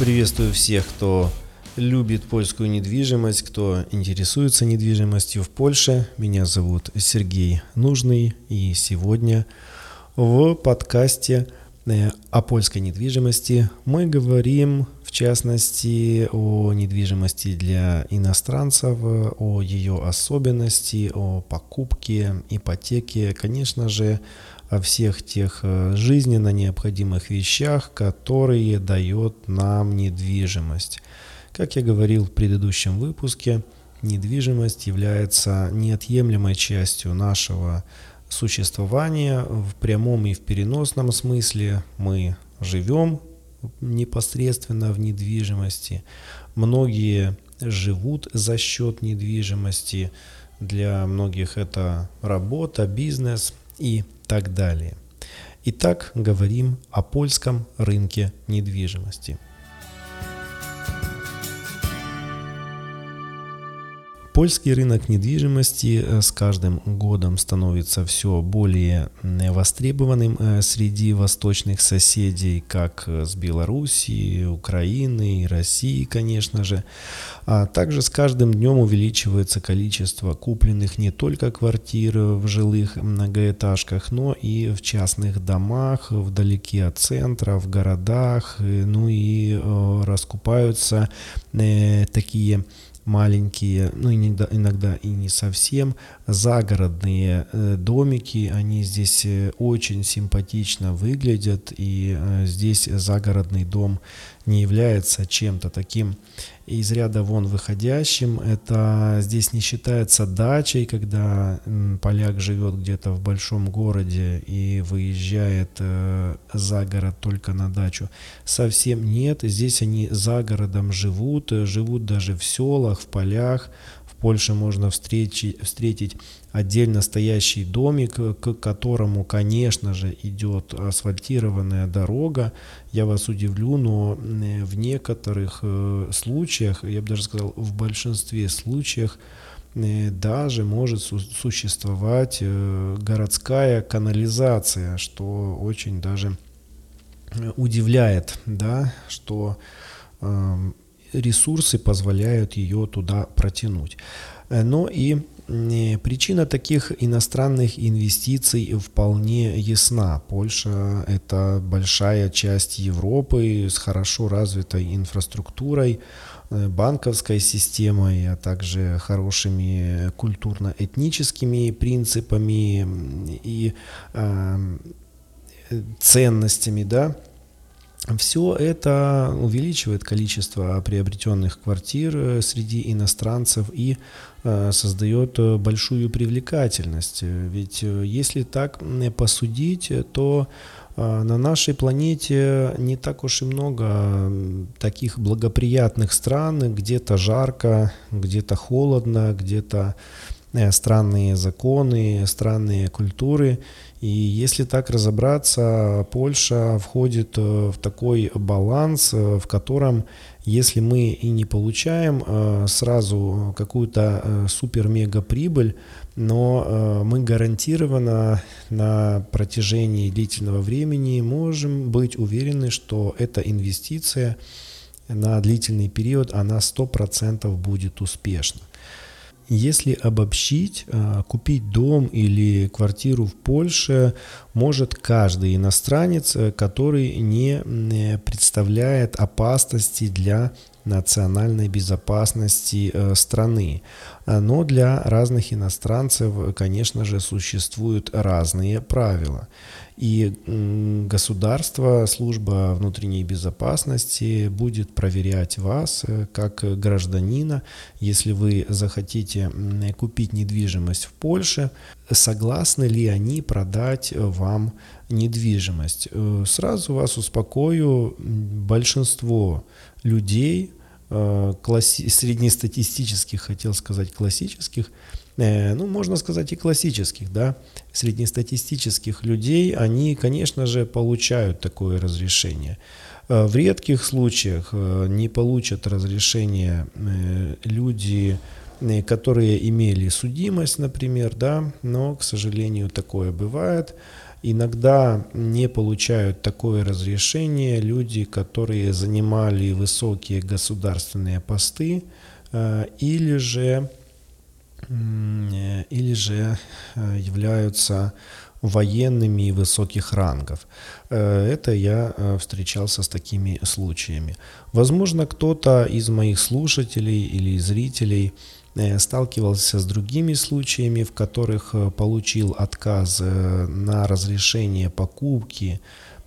Приветствую всех, кто любит польскую недвижимость, кто интересуется недвижимостью в Польше. Меня зовут Сергей Нужный, и сегодня в подкасте э, о польской недвижимости мы говорим в частности о недвижимости для иностранцев, о ее особенности, о покупке, ипотеке, конечно же, о всех тех э, жизненно необходимых вещах, которые дает нам недвижимость. Как я говорил в предыдущем выпуске, недвижимость является неотъемлемой частью нашего существования в прямом и в переносном смысле. Мы живем непосредственно в недвижимости. Многие живут за счет недвижимости. Для многих это работа, бизнес и так далее. Итак, говорим о польском рынке недвижимости. Польский рынок недвижимости э, с каждым годом становится все более востребованным э, среди восточных соседей, как э, с Белоруссией, Украины и России, конечно же. А также с каждым днем увеличивается количество купленных не только квартир в жилых многоэтажках, но и в частных домах, вдалеке от центра, в городах, ну и раскупаются такие маленькие, ну иногда, иногда и не совсем, загородные э, домики, они здесь э, очень симпатично выглядят, и э, здесь загородный дом не является чем-то таким из ряда вон выходящим. Это здесь не считается дачей, когда поляк живет где-то в большом городе и выезжает э, за город только на дачу. Совсем нет. Здесь они за городом живут, живут даже в селах, в полях, Польше можно встретить, встретить отдельно стоящий домик, к которому, конечно же, идет асфальтированная дорога. Я вас удивлю, но в некоторых э, случаях, я бы даже сказал, в большинстве случаев, э, даже может существовать э, городская канализация, что очень даже удивляет, да, что эм, ресурсы позволяют ее туда протянуть. Э, но и причина таких иностранных инвестиций вполне ясна. Польша – это большая часть Европы с хорошо развитой инфраструктурой, э, банковской системой, а также хорошими культурно-этническими принципами и э, ценностями, да, все это увеличивает количество приобретенных квартир э, среди иностранцев и э, создает э, большую привлекательность. Ведь если так посудить, то на нашей планете не так уж и много таких благоприятных стран, где-то жарко, где-то холодно, где-то странные законы, странные культуры. И если так разобраться, Польша входит э, в такой баланс, э, в котором, если мы и не получаем э, сразу какую-то супер-мега прибыль, но мы гарантированно на протяжении длительного времени можем быть уверены, что эта инвестиция на длительный период, она 100% будет успешна. Если обобщить, а, купить дом или квартиру в Польше может каждый иностранец, э, который не э, представляет опасности для национальной безопасности э, страны. Но для разных иностранцев, конечно же, существуют разные правила. И государство, служба внутренней безопасности будет проверять вас э, как гражданина, если вы захотите купить недвижимость в Польше, согласны ли они продать вам недвижимость. Э, сразу вас успокою, большинство людей, э, класси- среднестатистических, хотел сказать классических, ну, можно сказать, и классических, да, среднестатистических людей, они, конечно же, получают такое разрешение. Э, в редких случаях э, не получат разрешение люди, которые имели судимость, например, да, но, к сожалению, такое бывает. Иногда не получают такое разрешение люди, которые занимали высокие государственные посты или же, или же являются военными высоких рангов. Это я встречался с такими случаями. Возможно, кто-то из моих слушателей или зрителей Э, сталкивался с другими случаями, в которых э, получил отказ э, на разрешение покупки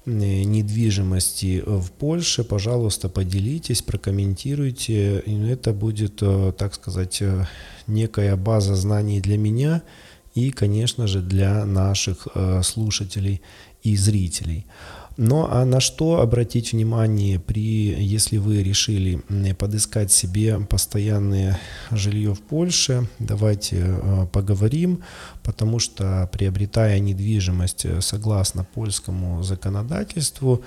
недвижимости в Польше, пожалуйста, поделитесь, прокомментируйте. Это будет, так сказать, некая база знаний для меня и, конечно же, для наших слушателей и зрителей. Но а на что обратить внимание при, если вы решили подыскать себе постоянное жилье в Польше? Давайте э, поговорим, потому что приобретая недвижимость э, согласно польскому законодательству,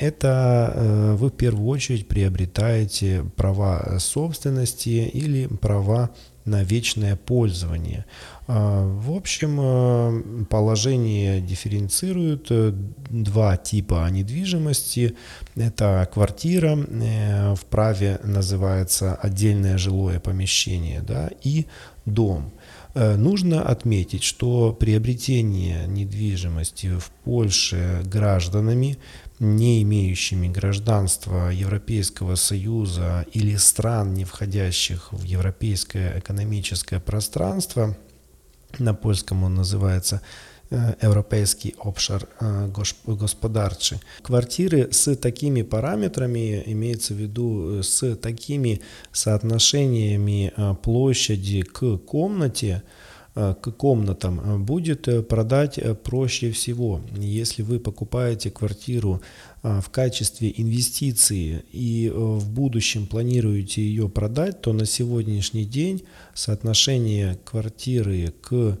это э, вы в первую очередь приобретаете права собственности или права на вечное пользование. А, в общем, э, положение дифференцирует э, два типа недвижимости. Это квартира, э, в праве называется отдельное жилое помещение, да, и дом. Нужно отметить, что приобретение недвижимости в Польше гражданами не имеющими гражданства Европейского Союза или стран, не входящих в европейское экономическое пространство, на польском он называется Европейский обшар господарчий. Квартиры с такими параметрами, имеется в виду с такими соотношениями площади к комнате, Э, к комнатам э, будет э, продать проще всего. Если вы покупаете квартиру в качестве инвестиции и в будущем планируете ее продать, то на сегодняшний день соотношение квартиры к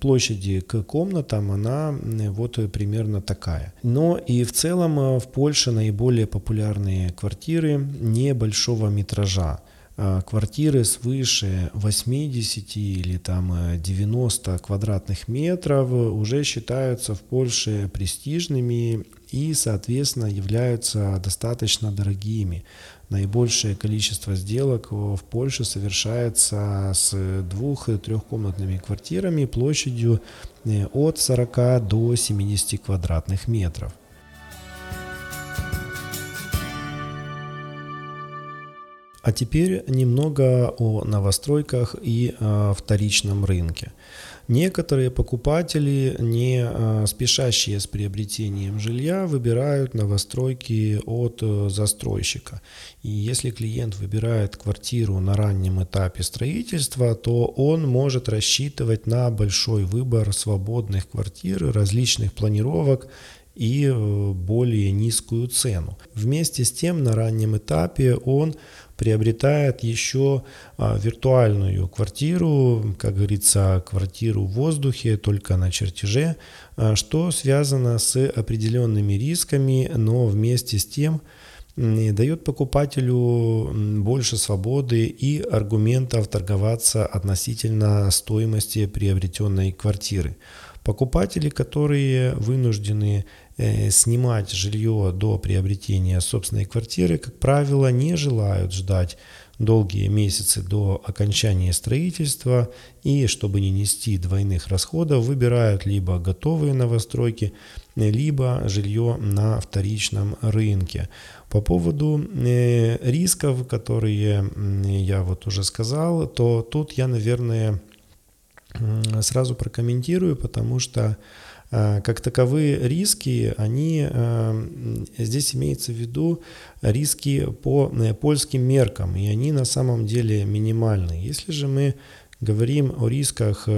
площади к комнатам, она вот примерно такая. Но и в целом в Польше наиболее популярные квартиры небольшого метража. А, квартиры свыше 80 или там 90 э, квадратных метров уже считаются в Польше престижными и, соответственно, являются достаточно дорогими. Наибольшее количество сделок в Польше совершается с двух-трехкомнатными квартирами площадью э, от 40 до 70 квадратных метров. А теперь немного о новостройках и э, вторичном рынке. Некоторые покупатели, не э, спешащие с приобретением жилья, выбирают новостройки от э, застройщика. И если клиент выбирает квартиру на раннем этапе строительства, то он может рассчитывать на большой выбор свободных квартир, различных планировок и более низкую цену. Вместе с тем на раннем этапе он приобретает еще а, виртуальную квартиру, как говорится, квартиру в воздухе, только на чертеже, а, что связано с определенными рисками, но вместе с тем дает покупателю больше свободы и аргументов торговаться относительно стоимости приобретенной квартиры. Покупатели, которые вынуждены снимать жилье до приобретения собственной квартиры, как правило, не желают ждать долгие месяцы до окончания строительства и, чтобы не нести двойных расходов, выбирают либо готовые новостройки, либо жилье на вторичном рынке. По поводу э, рисков, которые я вот уже сказал, то тут я, наверное, сразу прокомментирую, потому что Э, как таковые риски, они э, здесь имеется в виду риски по э, польским меркам, и они на самом деле минимальны. Если же мы говорим о рисках,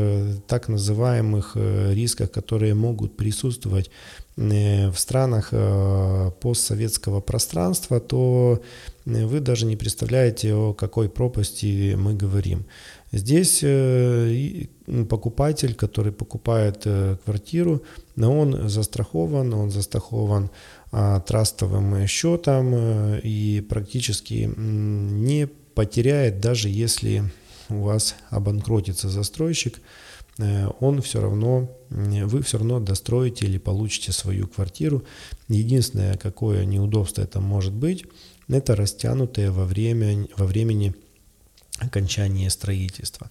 так называемых рисках, которые могут присутствовать в странах постсоветского пространства, то вы даже не представляете, о какой пропасти мы говорим. Здесь э, покупатель, который покупает э, квартиру, он застрахован, он застрахован а, трастовым счетом э, и практически не потеряет, даже если у вас обанкротится застройщик, он все равно, вы все равно достроите или получите свою квартиру. Единственное, какое неудобство это может быть, это растянутое во, время, во времени окончания строительства.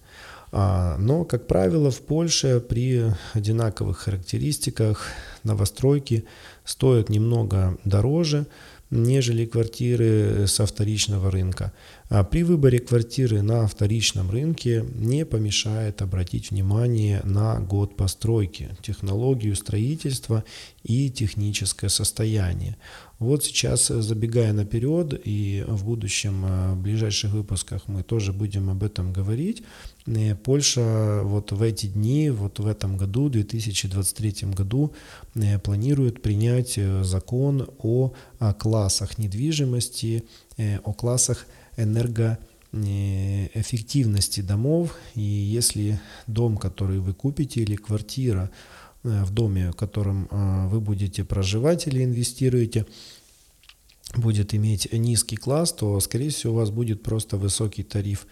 А, но, как правило, в Польше при одинаковых характеристиках новостройки стоят немного дороже, нежели квартиры со вторичного рынка. А при выборе квартиры на вторичном рынке не помешает обратить внимание на год постройки, технологию строительства и техническое состояние. Вот сейчас, забегая наперед, и в будущем, э, в ближайших выпусках мы тоже будем об этом говорить, Польша вот в эти дни, вот в этом году, 2023 году, э, планирует принять закон о, классах недвижимости, о классах энергоэффективности домов. И если дом, который вы купите, или квартира, Э, в доме, в котором э, вы будете проживать или инвестируете, будет иметь низкий класс, то, скорее всего, у вас будет просто высокий тариф э,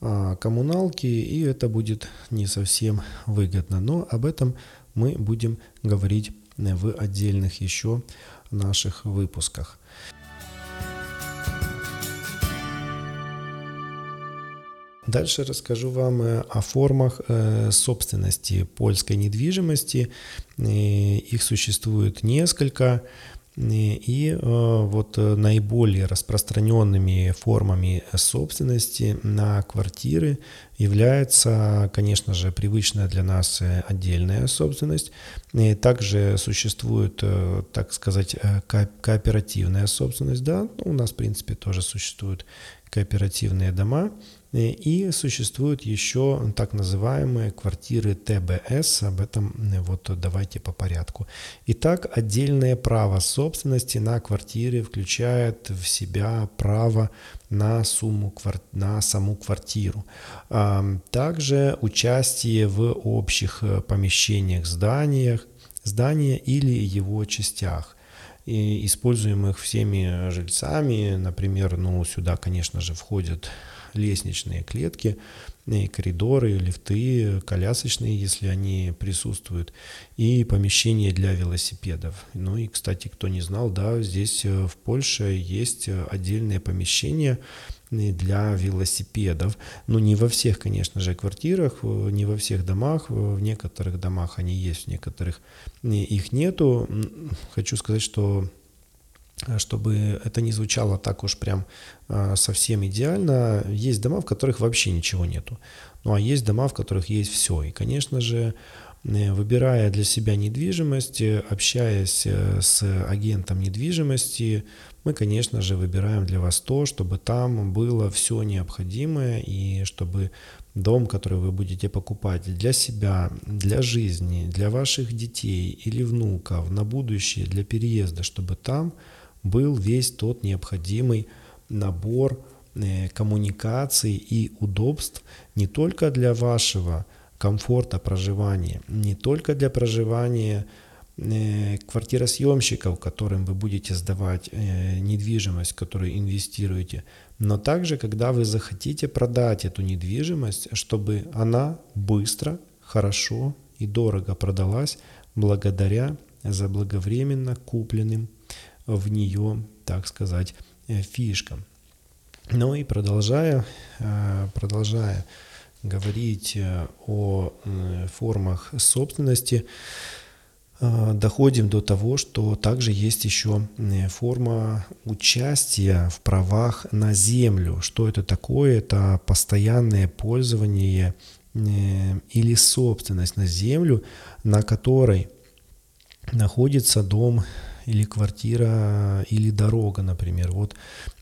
коммуналки, и это будет не совсем выгодно. Но об этом мы будем говорить в отдельных еще наших выпусках. Дальше расскажу вам э, о формах э, собственности польской недвижимости. Э, их существует несколько. И вот наиболее распространенными формами собственности на квартиры является, конечно же, привычная для нас отдельная собственность. Также существует, так сказать, кооперативная собственность. Да, у нас, в принципе, тоже существуют кооперативные дома. Э, и существуют еще так называемые квартиры ТБС. Об этом э, вот давайте по порядку. Итак, отдельное право собственности на квартире включает в себя право на, сумму, на саму квартиру. Также участие в общих э, помещениях, зданиях, здания или его частях используемых всеми жильцами. Например, ну, сюда, конечно же, входят лестничные клетки, коридоры, лифты, колясочные, если они присутствуют, и помещения для велосипедов. Ну и, кстати, кто не знал, да, здесь э, в Польше есть отдельное помещение для велосипедов. Ну, не во всех, конечно же, квартирах, не во всех домах. В некоторых домах они есть, в некоторых их нету. Хочу сказать, что чтобы это не звучало так уж прям а, совсем идеально, есть дома, в которых вообще ничего нету. Ну а есть дома, в которых есть все. И, конечно же, э, выбирая для себя недвижимость, общаясь э, с агентом недвижимости, мы, конечно же, выбираем для вас то, чтобы там было все необходимое и чтобы дом, который вы будете покупать для себя, для жизни, для ваших детей или внуков на будущее, для переезда, чтобы там был весь тот необходимый набор э, коммуникаций и удобств не только для вашего комфорта проживания, не только для проживания э, квартиросъемщиков, которым вы будете сдавать э, недвижимость, которую инвестируете, но также, когда вы захотите продать эту недвижимость, чтобы она быстро, хорошо и дорого продалась благодаря заблаговременно купленным в нее, так сказать, э, фишка. Ну и продолжая, э, продолжая говорить э, о формах собственности, доходим до того, что также есть еще форма участия в правах на землю. Что это такое? Это постоянное пользование или собственность на землю, на которой находится дом или квартира, или дорога, например. Вот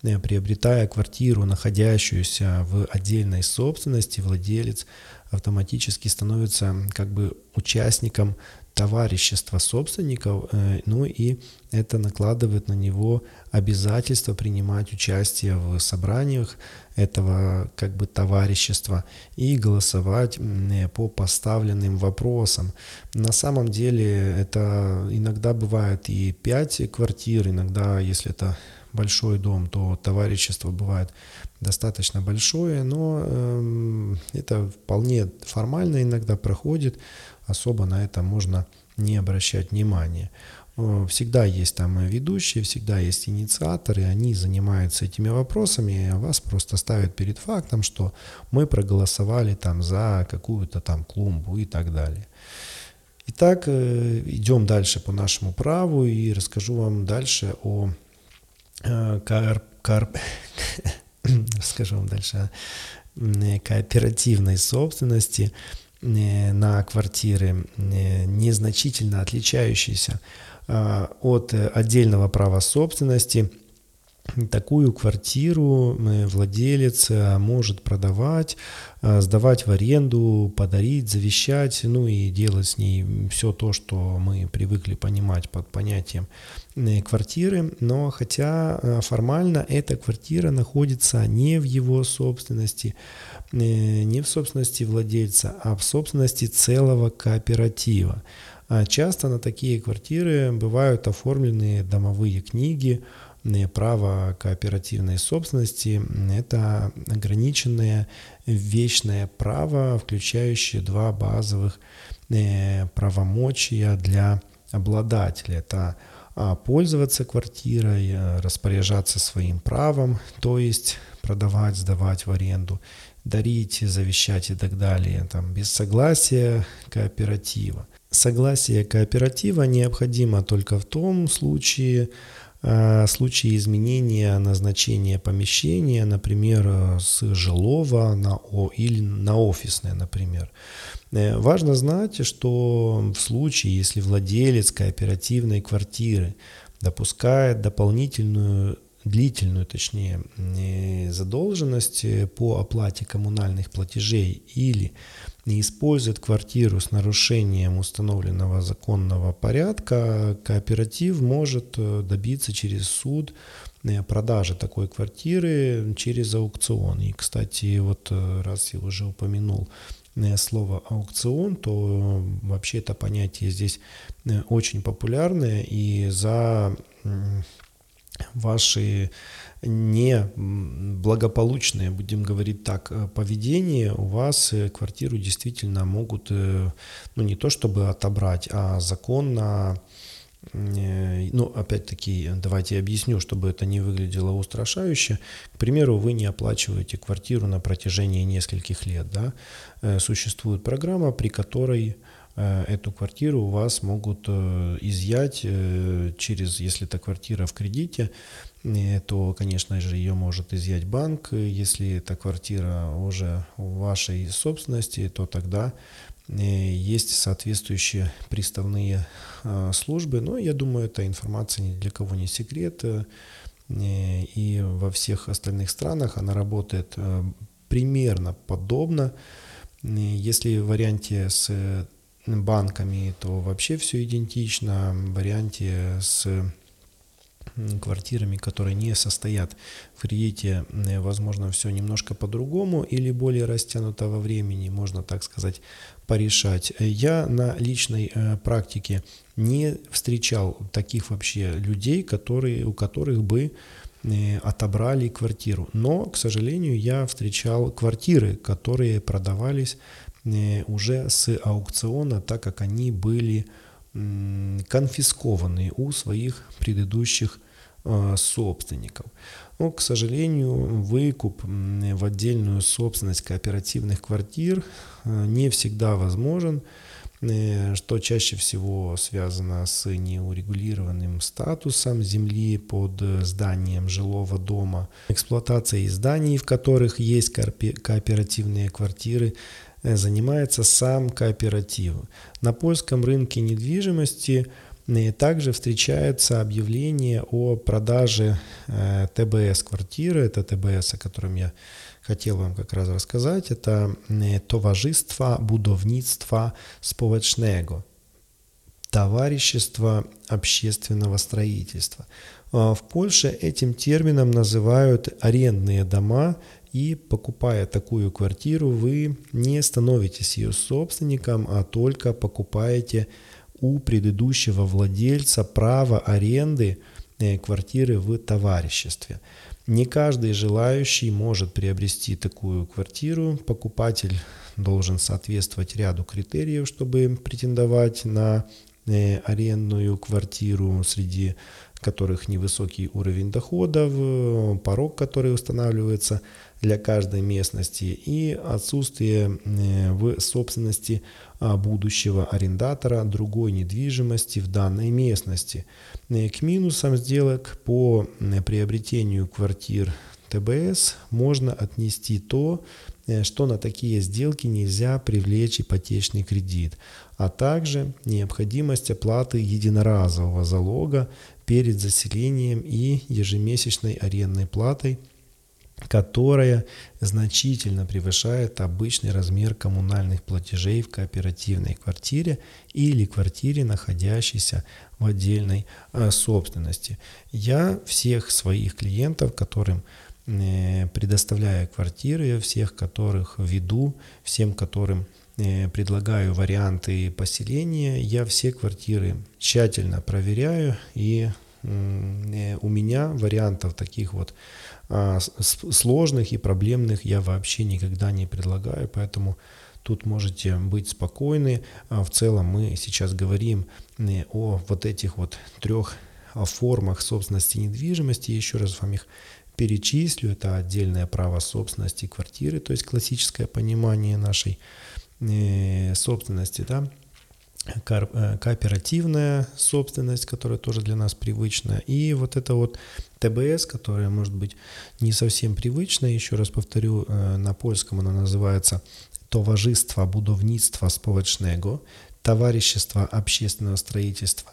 э, приобретая квартиру, находящуюся в отдельной собственности, владелец автоматически становится как бы участником товарищества собственников, э, ну и это накладывает на него обязательство принимать участие в собраниях этого как бы товарищества и голосовать по поставленным вопросам. На самом деле это иногда бывает и 5 квартир, иногда, если это большой дом, то товарищество бывает достаточно большое, но э, это вполне формально иногда проходит, особо на это можно не обращать внимания. Всегда есть там ведущие, всегда есть инициаторы, они занимаются этими вопросами, а вас просто ставят перед фактом, что мы проголосовали там за какую-то там клумбу и так далее. Итак, э, идем дальше по нашему праву и расскажу вам дальше о э, кар, кар, расскажу вам дальше о кооперативной собственности э, на квартиры, незначительно отличающиеся а, от отдельного права собственности такую квартиру э, владелец э, может продавать, э, сдавать в аренду, подарить, завещать, ну и делать с ней все то, что мы привыкли понимать под понятием квартиры. Но хотя формально эта квартира находится не в его собственности, не в собственности владельца, а в собственности целого кооператива. А часто на такие квартиры бывают оформлены домовые книги, право кооперативной собственности – это ограниченное вечное право, включающее два базовых э, правомочия для обладателя. Это а, пользоваться квартирой, э, распоряжаться своим правом, то есть продавать, сдавать в аренду, дарить, завещать и так далее, там, без согласия кооператива. Согласие кооператива необходимо только в том случае, э, случае изменения назначения помещения, например, с жилого на О или на офисное, например. Э, важно знать, что в случае, если владелец кооперативной квартиры допускает дополнительную длительную, точнее, э, задолженность по оплате коммунальных платежей или не использует квартиру с нарушением установленного законного порядка, кооператив может э, добиться через суд э, продажи такой квартиры через аукцион. И, кстати, вот э, раз я уже упомянул слово аукцион, то вообще это понятие здесь очень популярное, и за ваши не благополучное, будем говорить так, э, поведение, у вас э, квартиру действительно могут, э, ну не то чтобы отобрать, а законно, ну опять-таки давайте объясню, чтобы это не выглядело устрашающе. К примеру, вы не оплачиваете квартиру на протяжении нескольких лет, да, существует программа, при которой эту квартиру у вас могут изъять через, если эта квартира в кредите, то, конечно же, ее может изъять банк. Если эта квартира уже в вашей собственности, то тогда э, есть соответствующие приставные службы. Но я думаю, эта информация ни для кого не секрет. Э, и во всех остальных странах она работает э, примерно подобно. Если в варианте с банками, то вообще все идентично. В варианте с квартирами, которые не состоят в кредите, э, возможно, все немножко по-другому или более растянуто во времени, можно так сказать, порешать. Я на личной э, практике не встречал таких вообще людей, которые, у которых бы э, отобрали квартиру. Но, к сожалению, я встречал квартиры, которые продавались уже с аукциона, так как они были конфискованы у своих предыдущих а, собственников. Но, к сожалению, выкуп в отдельную собственность кооперативных квартир а, не всегда возможен, э, что чаще всего связано с неурегулированным статусом земли под зданием жилого дома, эксплуатацией зданий, в которых есть кооперативные квартиры, занимается сам кооператив. На польском рынке недвижимости – и также встречаются объявления о продаже э, ТБС квартиры. Это ТБС, о котором я хотел вам как раз рассказать. Это Товариство будовництва społecznego. товарищества общественного строительства. В Польше этим термином называют арендные дома, и покупая такую квартиру, вы не становитесь ее собственником, а только покупаете у предыдущего владельца право аренды э, квартиры в товариществе. Не каждый желающий может приобрести такую квартиру. Покупатель должен соответствовать ряду критериев, чтобы претендовать на э, арендную квартиру, среди которых невысокий уровень доходов, э, порог, который устанавливается для каждой местности и отсутствие э, в собственности а, будущего арендатора другой недвижимости в данной местности. Э, к минусам сделок по э, приобретению квартир ТБС можно отнести то, что на такие сделки нельзя привлечь ипотечный кредит, а также необходимость оплаты единоразового залога перед заселением и ежемесячной арендной платой – которая значительно превышает обычный размер коммунальных платежей в кооперативной квартире или квартире, находящейся в отдельной э, собственности. Я всех своих клиентов, которым э, предоставляю квартиры, всех которых веду, всем которым э, предлагаю варианты поселения, я все квартиры тщательно проверяю и у меня вариантов таких вот а, сложных и проблемных я вообще никогда не предлагаю, поэтому тут можете быть спокойны. А, в целом мы сейчас говорим э, о вот этих вот трех а, формах собственности недвижимости. Еще раз вам их перечислю. Это отдельное право собственности квартиры, то есть классическое понимание нашей э, собственности, да, кооперативная собственность, которая тоже для нас привычна, и вот это вот ТБС, которая может быть не совсем привычна, еще раз повторю, э, на польском она называется Товариство будовництва społecznego, Товарищество общественного строительства.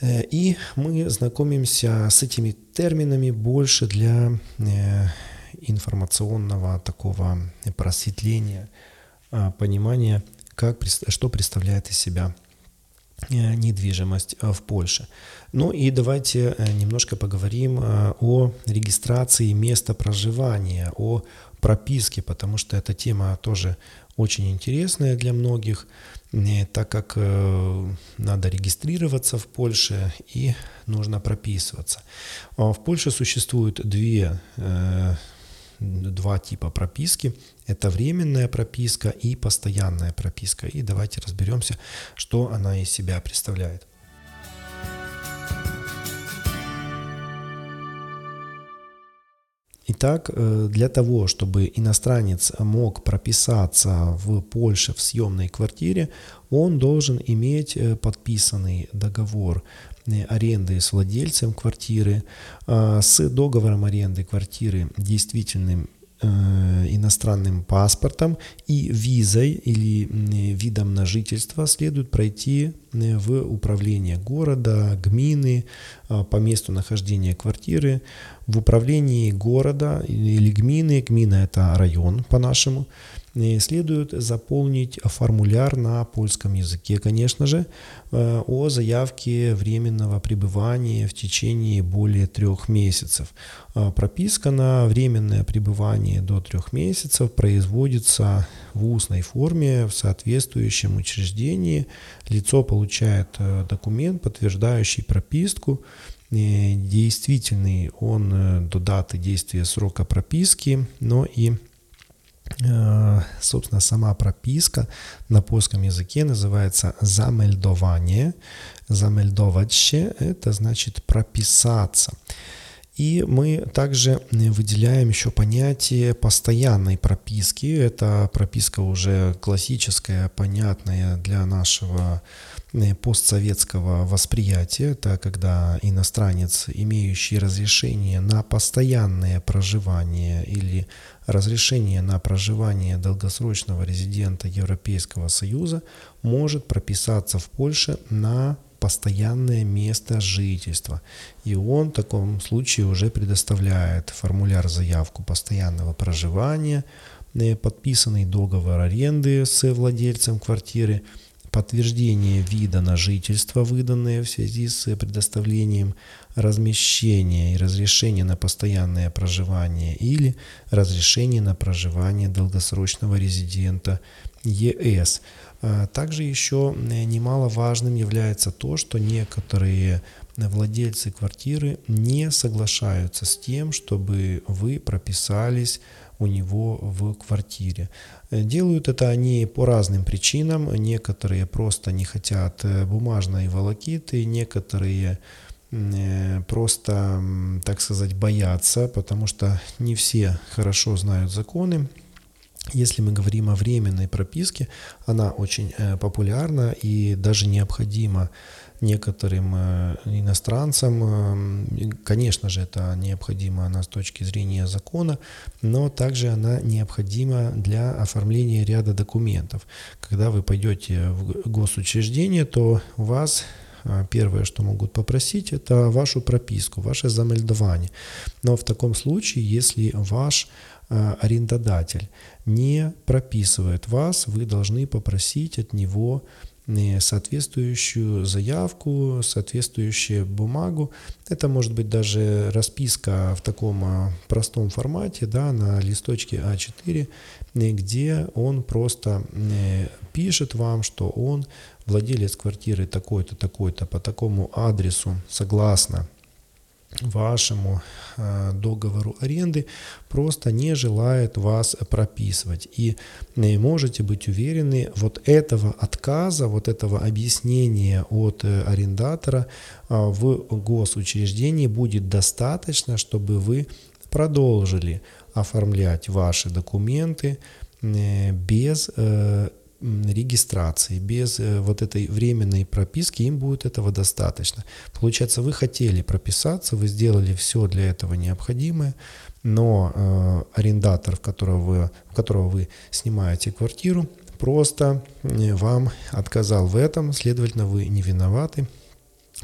Э, и мы знакомимся с этими терминами больше для информационного такого просветления, понимания как, что представляет из себя э, недвижимость э, в Польше. Ну и давайте э, немножко поговорим о регистрации места проживания, о прописке, потому что эта тема тоже очень интересная для многих, так как надо регистрироваться в Польше и нужно прописываться. В Польше существует две два типа прописки. Это временная прописка и постоянная прописка. И давайте разберемся, что она из себя представляет. Итак, э, для того, чтобы иностранец мог прописаться в Польше в съемной квартире, он должен иметь э, подписанный договор аренды с владельцем квартиры, а, с договором аренды квартиры действительным иностранным паспортом и визой или видом на жительство следует пройти в управление города, гмины, а, по месту нахождения квартиры, в управлении города или гмины, гмина это район по-нашему, следует заполнить формуляр на польском языке, конечно же, э, о заявке временного пребывания в течение более трех месяцев. А прописка на временное пребывание до трех месяцев производится в устной форме в соответствующем учреждении. Лицо получает э, документ, подтверждающий прописку, э, действительный он до даты действия срока прописки, но и Э, собственно, сама прописка на польском языке называется замельдование. Замельдовать – это значит прописаться. И мы также выделяем еще понятие постоянной прописки. Это прописка уже классическая, понятная для нашего э, постсоветского восприятия. Это когда иностранец, имеющий разрешение на постоянное проживание или разрешение на проживание долгосрочного резидента Европейского Союза, может прописаться в Польше на постоянное место жительства. И он в таком случае уже предоставляет формуляр заявку постоянного проживания, э, подписанный договор аренды с владельцем квартиры, подтверждение вида на жительство, выданное в связи с предоставлением размещения и разрешение на постоянное проживание или разрешение на проживание долгосрочного резидента ЕС. А также еще немаловажным является то, что некоторые владельцы квартиры не соглашаются с тем, чтобы вы прописались у него в квартире. Делают это они по разным причинам. Некоторые просто не хотят э, бумажной волокиты, некоторые э, просто, так сказать, боятся, потому что не все хорошо знают законы. Если мы говорим о временной прописке, она очень э, популярна и даже необходима некоторым э, иностранцам. Э, конечно же, это необходимо она с точки зрения закона, но также она необходима для оформления ряда документов. Когда вы пойдете в госучреждение, то у вас э, Первое, что могут попросить, это вашу прописку, ваше замельдование. Но в таком случае, если ваш арендодатель не прописывает вас, вы должны попросить от него соответствующую заявку, соответствующую бумагу. Это может быть даже расписка в таком а, простом формате, да, на листочке А4, где он просто пишет вам, что он владелец квартиры такой-то, такой-то, по такому адресу, согласно вашему э, договору аренды просто не желает вас прописывать. И э, можете быть уверены, вот этого отказа, вот этого объяснения от э, арендатора в госучреждении будет достаточно, чтобы вы продолжили оформлять ваши документы без регистрации, без э, вот этой временной прописки, им будет этого достаточно. Получается, вы хотели прописаться, вы сделали все для этого необходимое, но э, арендатор, в которого, вы, в которого вы снимаете квартиру, просто э, вам отказал в этом, следовательно, вы не виноваты,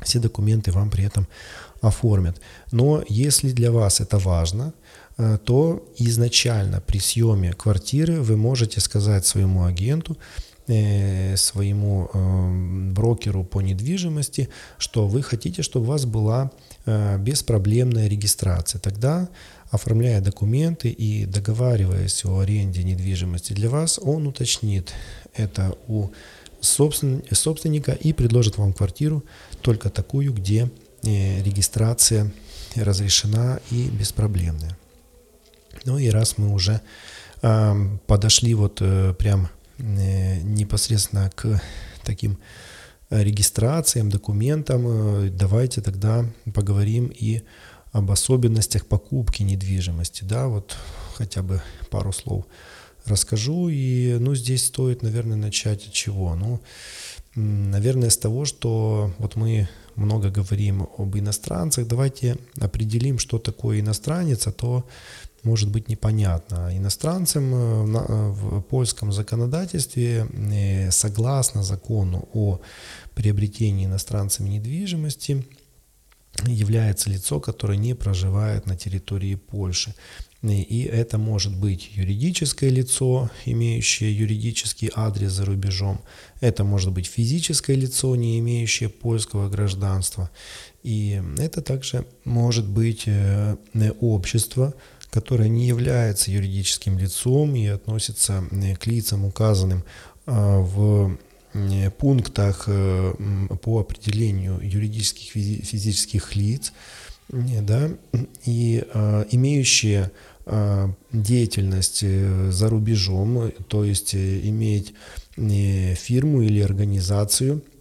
все документы вам при этом оформят. Но если для вас это важно, то изначально при съеме квартиры вы можете сказать своему агенту, э, своему э, брокеру по недвижимости, что вы хотите, чтобы у вас была беспроблемная регистрация. Тогда, оформляя документы и договариваясь о аренде недвижимости для вас, он уточнит это у собственника и предложит вам квартиру только такую, где регистрация разрешена и беспроблемная. Ну и раз мы уже э, подошли вот э, прям э, непосредственно к таким регистрациям, документам, э, давайте тогда поговорим и об особенностях покупки недвижимости, да, вот хотя бы пару слов расскажу, и, ну, здесь стоит, наверное, начать от чего, ну, наверное, с того, что вот мы много говорим об иностранцах, давайте определим, что такое иностранец, а то может быть непонятно иностранцам э, э, в польском законодательстве э, согласно закону о приобретении иностранцами недвижимости является лицо, которое не проживает на территории Польши. И это может быть юридическое лицо, имеющее юридический адрес за рубежом. Это может быть физическое лицо, не имеющее польского гражданства. И это также может быть общество, которое не является юридическим лицом и относится э, к лицам, указанным а, в э, пунктах э, по определению юридических физических лиц, да, и а, имеющие а, деятельность за рубежом, то есть иметь фирму или организацию –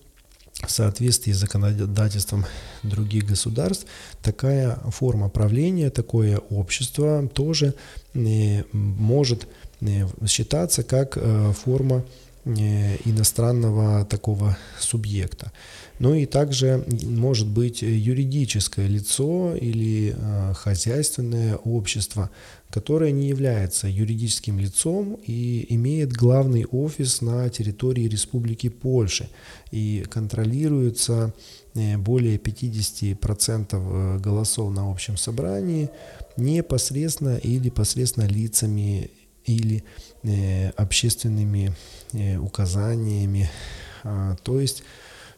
в соответствии с законодательством других государств, такая форма правления, такое общество тоже э, может э, считаться как э, форма иностранного такого субъекта. Ну и также может быть юридическое лицо или хозяйственное общество, которое не является юридическим лицом и имеет главный офис на территории Республики Польши и контролируется э, более 50% э, голосов на общем собрании непосредственно или посредственно лицами или э, общественными указаниями то есть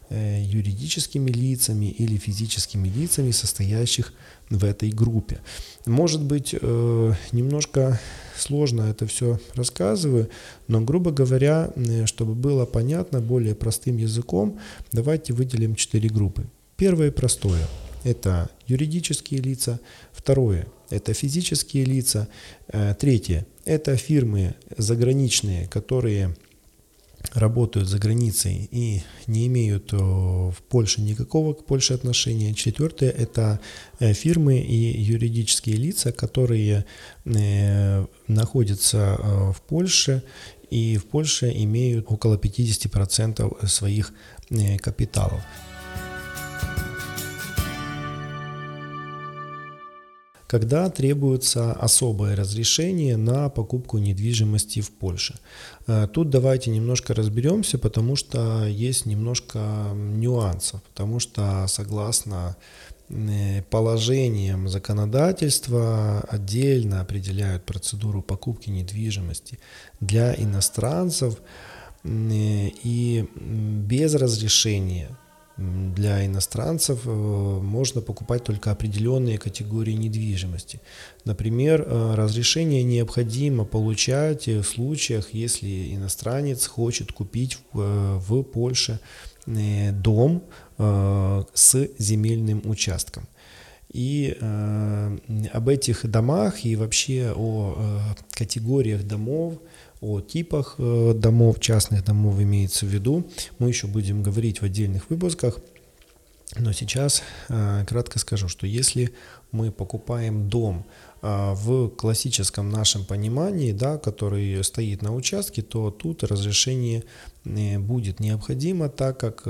юридическими лицами или физическими лицами, состоящих в этой группе. Может быть, немножко сложно это все рассказываю, но, грубо говоря, чтобы было понятно более простым языком, давайте выделим четыре группы. Первое простое – это юридические лица. Второе – это физические лица. Э, третье – это фирмы заграничные, которые работают за границей и не имеют э, в Польше никакого к Польше отношения. Четвертое – это э, фирмы и юридические лица, которые находятся в Польше и в Польше имеют около 50% своих капиталов. Когда требуется особое разрешение на покупку недвижимости в Польше. Э, тут давайте немножко разберемся, потому что есть немножко нюансов, потому что согласно э, положениям законодательства отдельно определяют процедуру покупки недвижимости для иностранцев э, и без разрешения для иностранцев э, можно покупать только определенные категории недвижимости. Например, э, разрешение необходимо получать в случаях, если иностранец хочет купить в э, Польше дом с земельным участком. И э, об этих домах и вообще о э, категориях домов о типах э, домов, частных домов имеется в виду. Мы еще будем говорить в отдельных выпусках. Но сейчас э, кратко скажу, что если мы покупаем дом э, в классическом нашем понимании, да, который стоит на участке, то тут разрешение будет необходимо, так как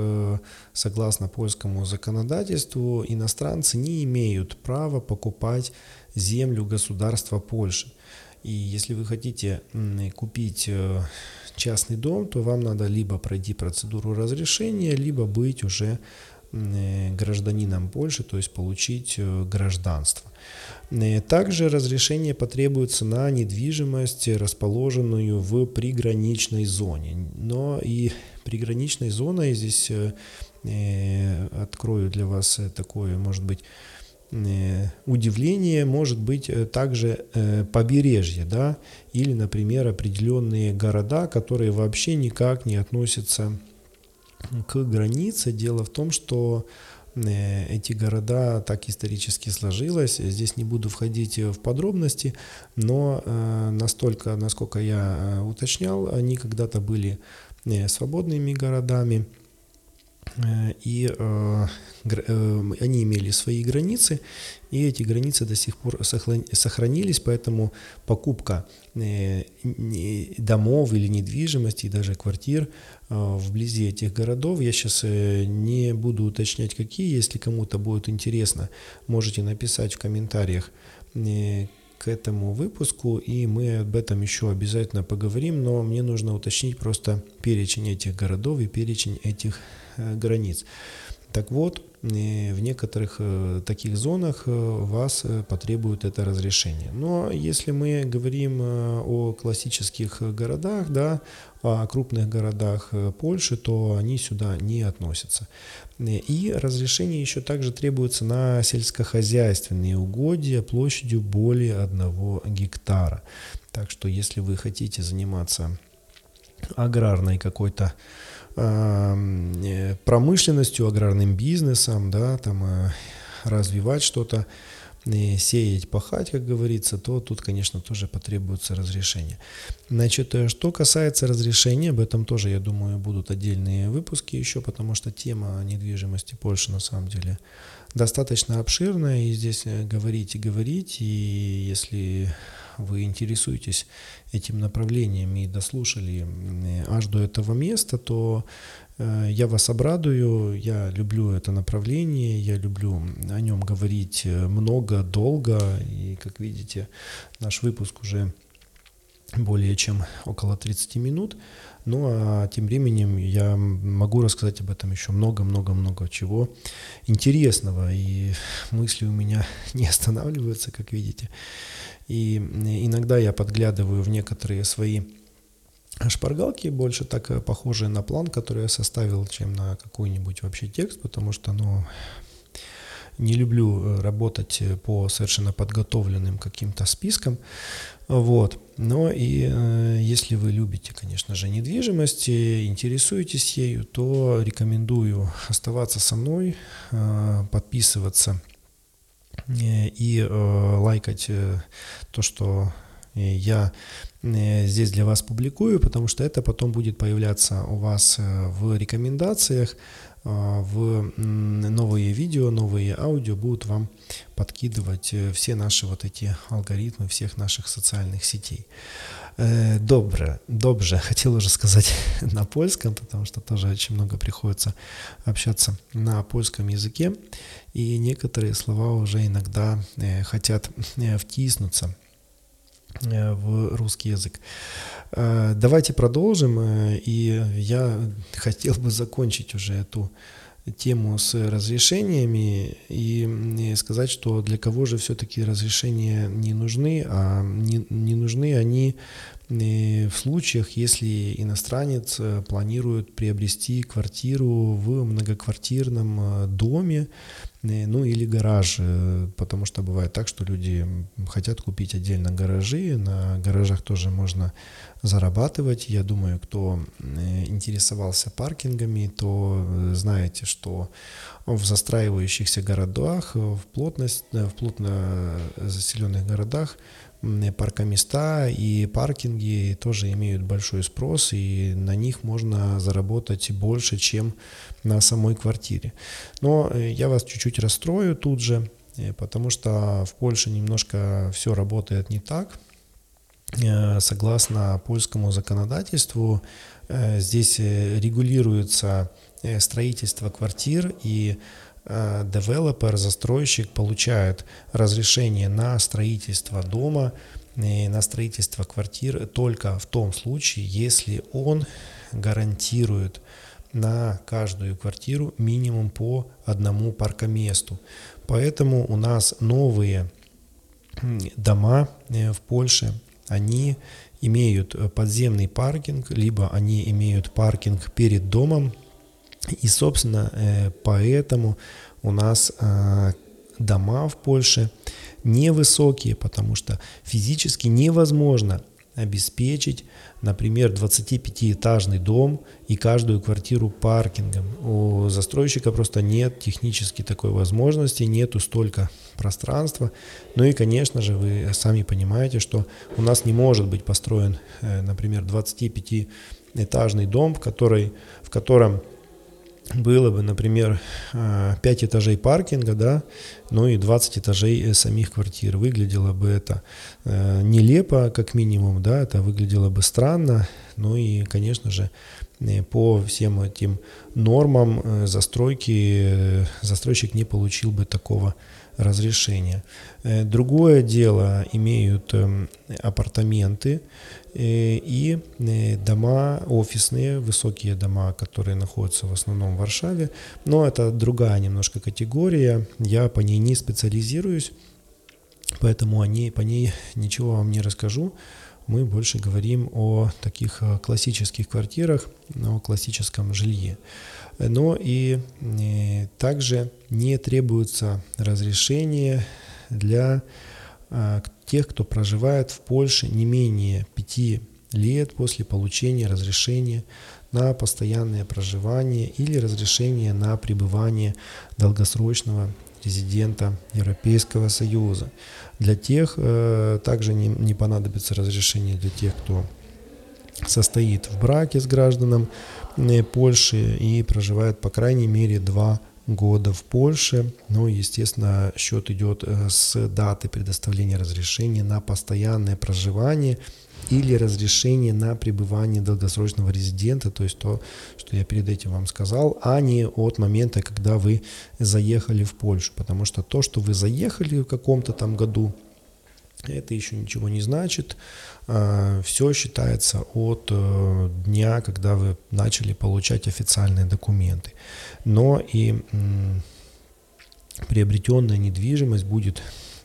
согласно польскому законодательству иностранцы не имеют права покупать землю государства Польши. И если вы хотите купить э, частный дом, то вам надо либо пройти процедуру разрешения, либо быть уже э, гражданином Польши, то есть получить э, гражданство. Также разрешение потребуется на недвижимость, расположенную в приграничной зоне. Но и приграничной зоной здесь открою для вас такое, может быть, удивление может быть э, также э, побережье, да, или, например, определенные города, которые вообще никак не относятся к границе. Дело в том, что эти города так исторически сложилось. Здесь не буду входить в подробности, но настолько, насколько я уточнял, они когда-то были свободными городами, Э, и э, э, они имели свои границы, и эти границы до сих пор сохранились, поэтому покупка домов или недвижимости, даже квартир вблизи этих городов, я сейчас не буду уточнять какие, если кому-то будет интересно, можете написать в комментариях к этому выпуску, и мы об этом еще обязательно поговорим, но мне нужно уточнить просто перечень этих городов и перечень этих Э, границ. Так вот, э, в некоторых э, таких зонах вас потребует это разрешение. Но если мы говорим о классических городах, да, о крупных городах Польши, то они сюда не относятся. И разрешение еще также требуется на сельскохозяйственные угодья площадью более 1 гектара. Так что если вы хотите заниматься аграрной какой-то Э, промышленностью, аграрным бизнесом, да, там э, развивать что-то, сеять, пахать, как говорится, то тут, конечно, тоже потребуется разрешение. Значит, э, что касается разрешения, об этом тоже, я думаю, будут отдельные выпуски еще, потому что тема недвижимости Польши на самом деле достаточно обширная, и здесь говорить и говорить, и если вы интересуетесь этим направлением и дослушали аж до этого места, то э, я вас обрадую, я люблю это направление, я люблю о нем говорить э, много, долго, и, как видите, наш выпуск уже более чем около 30 минут. Ну а тем временем я могу рассказать об этом еще много-много-много чего интересного. И мысли у меня не останавливаются, как видите. И иногда я подглядываю в некоторые свои шпаргалки больше так э, похожие на план, который я составил, чем на какой-нибудь вообще текст, потому что, ну, не люблю э, работать э, по совершенно подготовленным каким-то спискам. Вот. Но и э, если вы любите, конечно же, недвижимость, интересуетесь ею, то рекомендую оставаться со мной, э, подписываться э, и э, лайкать э, то, что я здесь для вас публикую, потому что это потом будет появляться у вас в рекомендациях, а, в новые видео, новые аудио будут вам подкидывать э, все наши вот эти алгоритмы всех наших социальных сетей. Э, добре, добре, хотел уже сказать на польском, потому что тоже очень много приходится общаться на польском языке, и некоторые слова уже иногда э, хотят втиснуться в русский язык. Э, давайте продолжим, э, и я хотел бы закончить уже эту тему с разрешениями и сказать, что для кого же все-таки разрешения не нужны, а не, не нужны они э, в случаях, если иностранец планирует приобрести квартиру в многоквартирном доме, ну или гараж, потому что бывает так, что люди хотят купить отдельно гаражи, на гаражах тоже можно зарабатывать. Я думаю, кто э, интересовался паркингами, то э, знаете, что в застраивающихся городах, в, плотность, в плотно заселенных городах паркоместа и паркинги тоже имеют большой спрос, и на них можно заработать больше, чем на самой квартире. Но э, я вас чуть-чуть расстрою тут же, потому что в Польше немножко все работает не так. Э, согласно польскому законодательству, э, здесь э, регулируется строительство квартир и девелопер, застройщик получает разрешение на строительство дома, на строительство квартир только в том случае, если он гарантирует на каждую квартиру минимум по одному паркоместу. Поэтому у нас новые дома в Польше они имеют э, подземный паркинг, либо они имеют паркинг перед домом. И, собственно, э, поэтому у нас э, дома в Польше невысокие, потому что физически невозможно обеспечить, например, 25-этажный дом и каждую квартиру паркингом. У застройщика просто нет технически такой возможности, нету столько пространства. Ну и, конечно же, вы сами понимаете, что у нас не может быть построен, э, например, 25-этажный дом, в, который, в котором было бы, например, 5 э, этажей паркинга, да, ну и 20 этажей э, самих квартир. Выглядело бы это э, нелепо, как минимум, да, это выглядело бы странно, ну и, конечно же, по всем этим нормам застройки, застройщик не получил бы такого разрешения. Другое дело имеют эм, апартаменты, и э, дома офисные, высокие дома, которые находятся в основном в Варшаве. Но это другая немножко категория, я по ней не специализируюсь, поэтому о ней, по ней ничего вам не расскажу. Мы больше говорим о таких э, классических квартирах, о классическом жилье. Но и также не требуется разрешение для тех, кто проживает в Польше не менее пяти лет после получения разрешения на постоянное проживание или разрешение на пребывание долгосрочного резидента Европейского Союза. Для тех э, также не, не понадобится разрешение для тех, кто состоит в браке с гражданом э, Польши и проживает по крайней мере два года в Польше. Ну, естественно, счет идет э, с даты предоставления разрешения на постоянное проживание или разрешение на пребывание долгосрочного резидента, то есть то, что я перед этим вам сказал, а не от момента, когда вы заехали в Польшу. Потому что то, что вы заехали в каком-то там году, это еще ничего не значит. А, Все считается от э, дня, когда вы начали получать официальные документы. Но и приобретенная недвижимость будет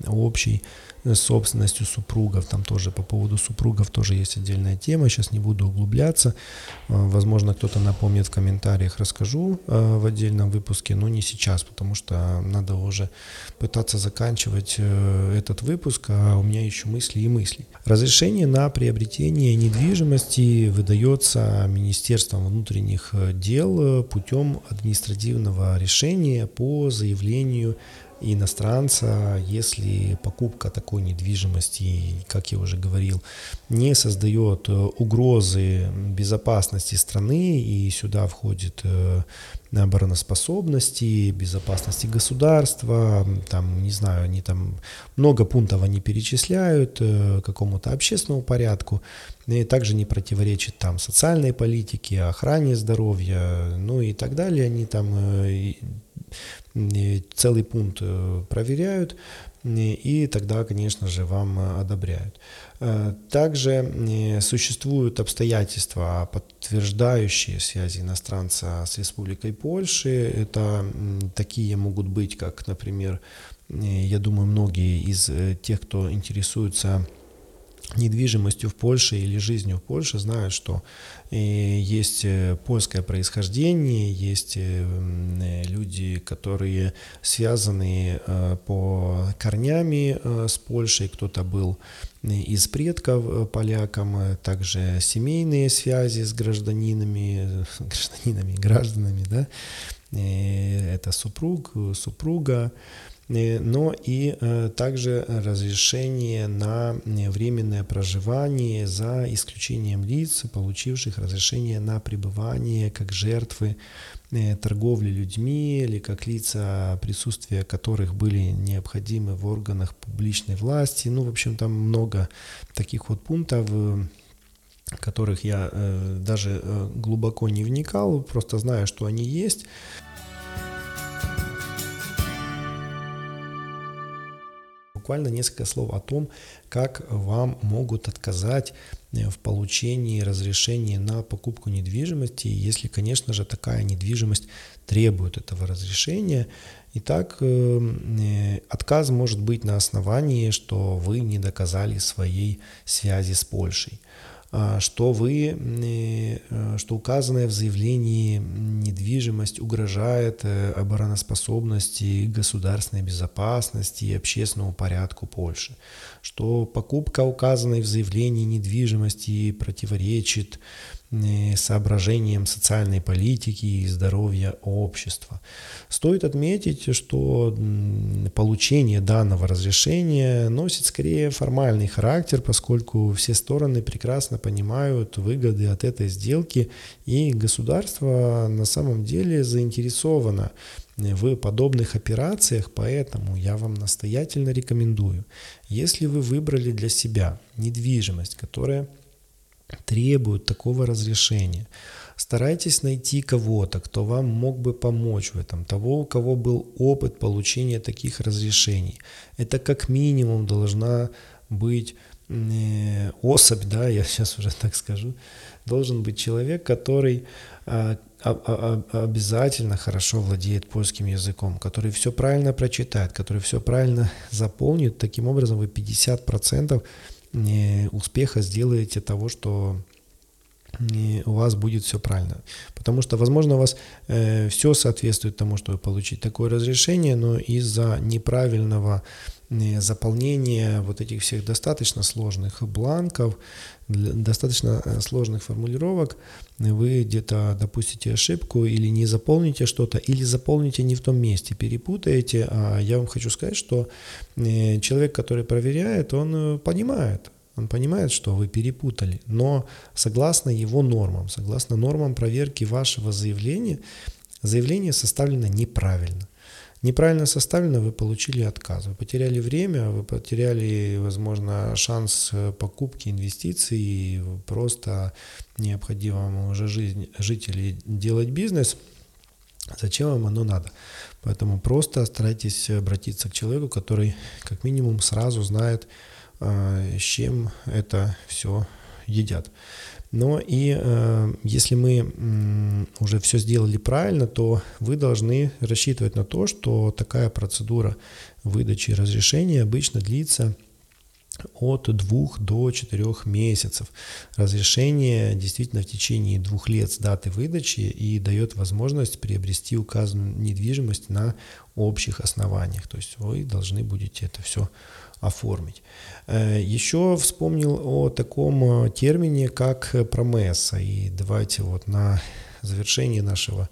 общей собственностью супругов. Там тоже по поводу супругов тоже есть отдельная тема. Сейчас не буду углубляться. А, возможно, кто-то напомнит в комментариях, расскажу а, в отдельном выпуске, но не сейчас, потому что надо уже пытаться заканчивать э, этот выпуск, а у меня еще мысли и мысли. Разрешение на приобретение недвижимости выдается Министерством внутренних дел путем административного решения по заявлению иностранца, если покупка такой недвижимости, как я уже говорил, не создает э, угрозы безопасности страны, и сюда входит э, обороноспособности, безопасности государства, там, не знаю, они там много пунктов они перечисляют э, какому-то общественному порядку, и также не противоречит там социальной политике, охране здоровья, ну и так далее, они там целый пункт э, проверяют, и тогда, конечно же, вам одобряют. Э, также существуют обстоятельства, подтверждающие связи иностранца с Республикой Польши. Это такие могут быть, как, например, я думаю, многие из э, тех, кто интересуется недвижимостью в Польше или жизнью в Польше знают, что э, есть э, польское происхождение, есть э, люди, которые связаны по корнями с Польшей, кто-то был из предков полякам, также семейные связи с гражданинами, гражданинами, гражданами, да, это супруг, супруга, но и э, также разрешение на э, временное проживание за исключением лиц, получивших разрешение на пребывание как жертвы торговли людьми или как лица, присутствия которых были необходимы в органах публичной власти. Ну, в общем, там много таких вот пунктов, которых я даже глубоко не вникал, просто знаю, что они есть. Буквально несколько слов о том, как вам могут отказать э, в получении разрешения на покупку недвижимости, если, конечно же, такая недвижимость требует этого разрешения. Итак, э, э, отказ может быть на основании, что вы не доказали своей связи с Польшей. А, что вы, э, что указанная в заявлении недвижимость угрожает э, обороноспособности, государственной безопасности и общественному порядку Польши, что покупка указанной в заявлении недвижимости противоречит соображениям социальной политики и здоровья общества. Стоит отметить, что получение данного разрешения носит скорее формальный характер, поскольку все стороны прекрасно понимают выгоды от этой сделки, и государство на самом деле заинтересовано в подобных операциях, поэтому я вам настоятельно рекомендую, если вы выбрали для себя недвижимость, которая требуют такого разрешения. Старайтесь найти кого-то, кто вам мог бы помочь в этом, того, у кого был опыт получения таких разрешений. Это как минимум должна быть э, особь, да, я сейчас уже так скажу, должен быть человек, который а, а, а, обязательно хорошо владеет польским языком, который все правильно прочитает, который все правильно заполнит. Таким образом, вы 50% успеха сделаете того, что у вас будет все правильно. Потому что, возможно, у вас э, все соответствует тому, чтобы получить такое разрешение, но из-за неправильного э, заполнения вот этих всех достаточно сложных бланков, достаточно э, сложных формулировок, вы где-то допустите ошибку или не заполните что-то, или заполните не в том месте, перепутаете. А я вам хочу сказать, что э, человек, который проверяет, он э, понимает, он понимает, что вы перепутали, но согласно его нормам, согласно нормам проверки вашего заявления, заявление составлено неправильно. Неправильно составлено, вы получили отказ. Вы потеряли время, вы потеряли, возможно, шанс э, покупки инвестиций, просто необходимо уже жизнь, или делать бизнес. Зачем вам оно надо? Поэтому просто старайтесь обратиться к человеку, который как минимум сразу знает, э, с чем это все едят. Но и э, если мы э, уже все сделали правильно, то вы должны рассчитывать на то, что такая процедура выдачи разрешения обычно длится от двух до четырех месяцев. Разрешение действительно в течение двух лет с даты выдачи и дает возможность приобрести указанную недвижимость на общих основаниях. То есть вы должны будете это все оформить. Э, Еще вспомнил о таком э, термине, как промесса. И давайте вот на завершении нашего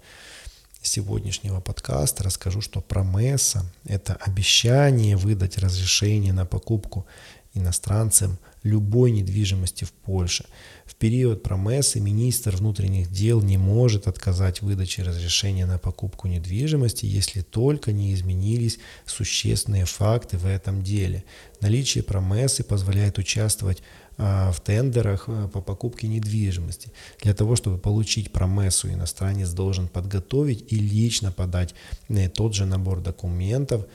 сегодняшнего подкаста расскажу, что промесса – это обещание выдать разрешение на покупку иностранцам любой недвижимости в Польше. В период промессы министр внутренних дел не может отказать выдаче разрешения на покупку недвижимости, если только не изменились существенные факты в этом деле. Наличие промессы позволяет участвовать а, в тендерах а, по покупке недвижимости. Для того, чтобы получить промессу, иностранец должен подготовить и лично подать э, тот же набор документов,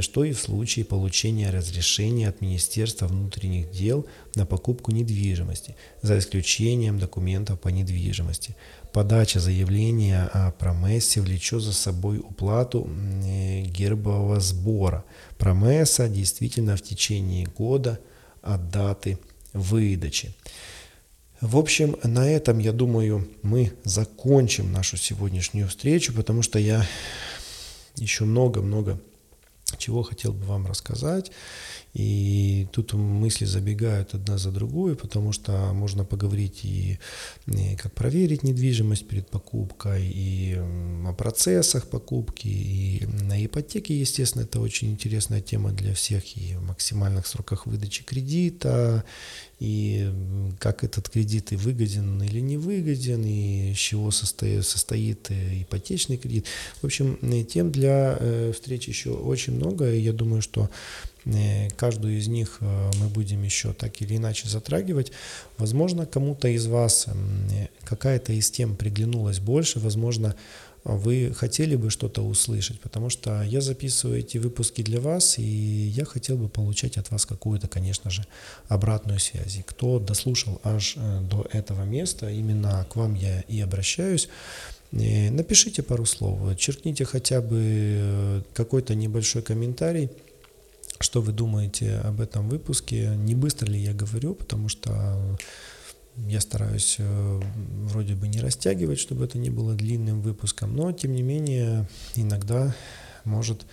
что и в случае получения разрешения от Министерства внутренних дел на покупку недвижимости, за исключением документов по недвижимости. Подача заявления о промессе влечет за собой уплату э, гербового сбора. Промесса действительно в течение года от даты выдачи. В общем, на этом, я думаю, мы закончим нашу сегодняшнюю встречу, потому что я еще много-много чего хотел бы вам рассказать. И тут мысли забегают одна за другую, потому что можно поговорить и, и как проверить недвижимость перед покупкой, и о процессах покупки, и на ипотеке, естественно, это очень интересная тема для всех, и в максимальных сроках выдачи кредита, и как этот кредит и выгоден или не выгоден, и из чего состоит, состоит э, ипотечный кредит. В общем, э, тем для э, встречи еще очень много, и я думаю, что Каждую из них мы будем еще так или иначе затрагивать. Возможно, кому-то из вас какая-то из тем приглянулась больше, возможно, вы хотели бы что-то услышать, потому что я записываю эти выпуски для вас, и я хотел бы получать от вас какую-то, конечно же, обратную связь. Кто дослушал аж э, до этого места, именно к вам я и обращаюсь. Э, напишите пару слов, черкните хотя бы э, какой-то небольшой комментарий, что вы думаете об этом выпуске, не быстро ли я говорю, потому что я стараюсь э, вроде бы не растягивать, чтобы это не было длинным выпуском, но тем не менее иногда может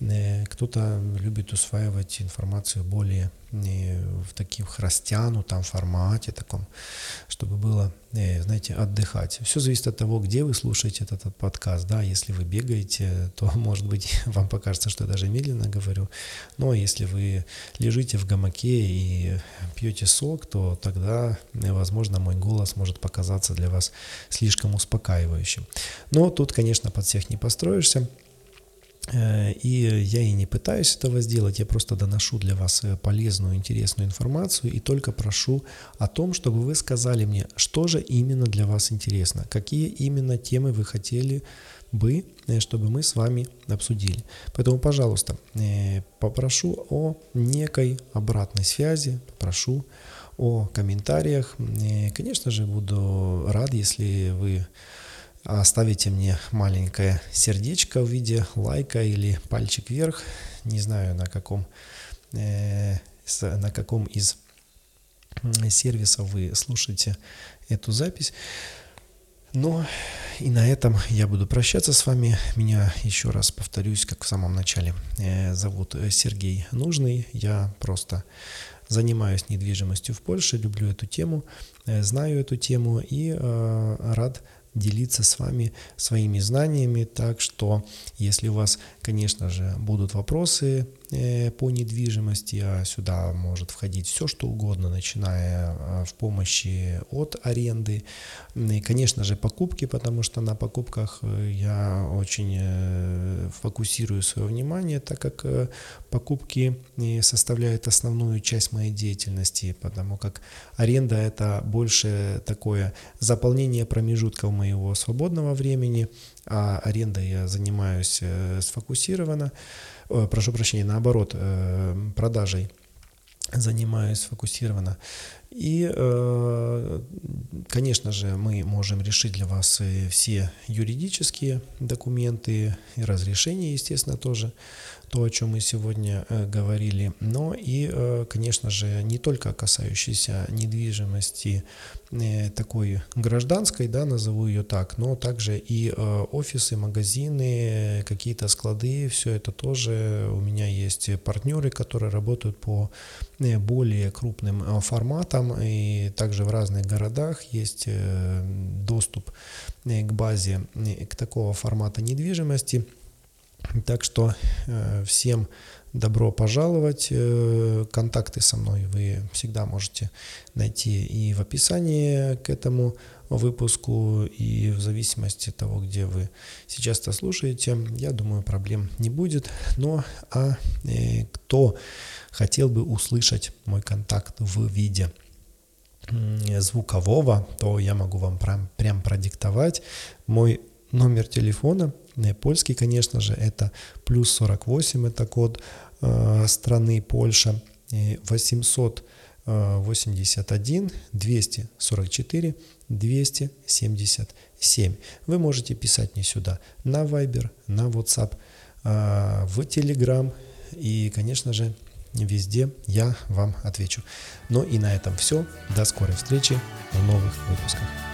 кто-то любит усваивать информацию более э, в таких растянутом формате, таком, чтобы было, э, знаете, отдыхать. Все зависит от того, где вы слушаете этот, этот подкаст. Да, если вы бегаете, то, может быть, вам покажется, что я даже медленно говорю. Но если вы лежите в гамаке и пьете сок, то тогда, возможно, мой голос может показаться для вас слишком успокаивающим. Но тут, конечно, под всех не построишься. Э, и я и не пытаюсь этого сделать, я просто доношу для вас э, полезную, интересную информацию и только прошу о том, чтобы вы сказали мне, что же именно для вас интересно, какие именно темы вы хотели бы, э, чтобы мы с вами обсудили. Поэтому, пожалуйста, попрошу о некой обратной связи, попрошу о комментариях. Конечно же, буду рад, если вы оставите мне маленькое сердечко в виде лайка или пальчик вверх. Не знаю, на каком, э, на каком из сервисов вы слушаете эту запись. Но и на этом я буду прощаться с вами. Меня еще раз повторюсь, как в самом начале, э, зовут Сергей Нужный. Я просто занимаюсь недвижимостью в Польше, люблю эту тему, э, знаю эту тему и э, рад делиться с вами своими знаниями. Так что, если у вас, конечно же, будут вопросы по недвижимости, а сюда может входить все, что угодно, начиная э, в помощи от аренды, и, конечно же, покупки, потому что на покупках э, я очень фокусирую свое внимание, так как покупки составляют основную часть моей деятельности, потому как аренда это больше такое заполнение промежутков моего свободного времени, а арендой я занимаюсь э, сфокусированно, прошу прощения, наоборот, э, продажей занимаюсь сфокусированно. И, конечно же, мы можем решить для вас все юридические документы и разрешения, естественно, тоже то, о чем мы сегодня э, говорили, но и, э, конечно же, не только касающиеся недвижимости э, такой гражданской, да, назову ее так, но также и офисы, магазины, какие-то склады, все это тоже у меня есть партнеры, которые работают по более крупным форматам, и также в разных городах есть доступ к базе к такого формата недвижимости – так что э, всем добро пожаловать. Э, контакты со мной вы всегда можете найти и в описании к этому выпуску, и в зависимости от того, где вы сейчас это слушаете, я думаю, проблем не будет. Но а э, кто хотел бы услышать мой контакт в виде звукового, то я могу вам прям, прям продиктовать мой номер телефона Польский, конечно же, это плюс 48, это код э, страны Польша, 881 244 277. Вы можете писать мне сюда на Viber, на WhatsApp, э, в Telegram и, конечно же, везде я вам отвечу. Ну и на этом все. До скорой встречи в новых выпусках.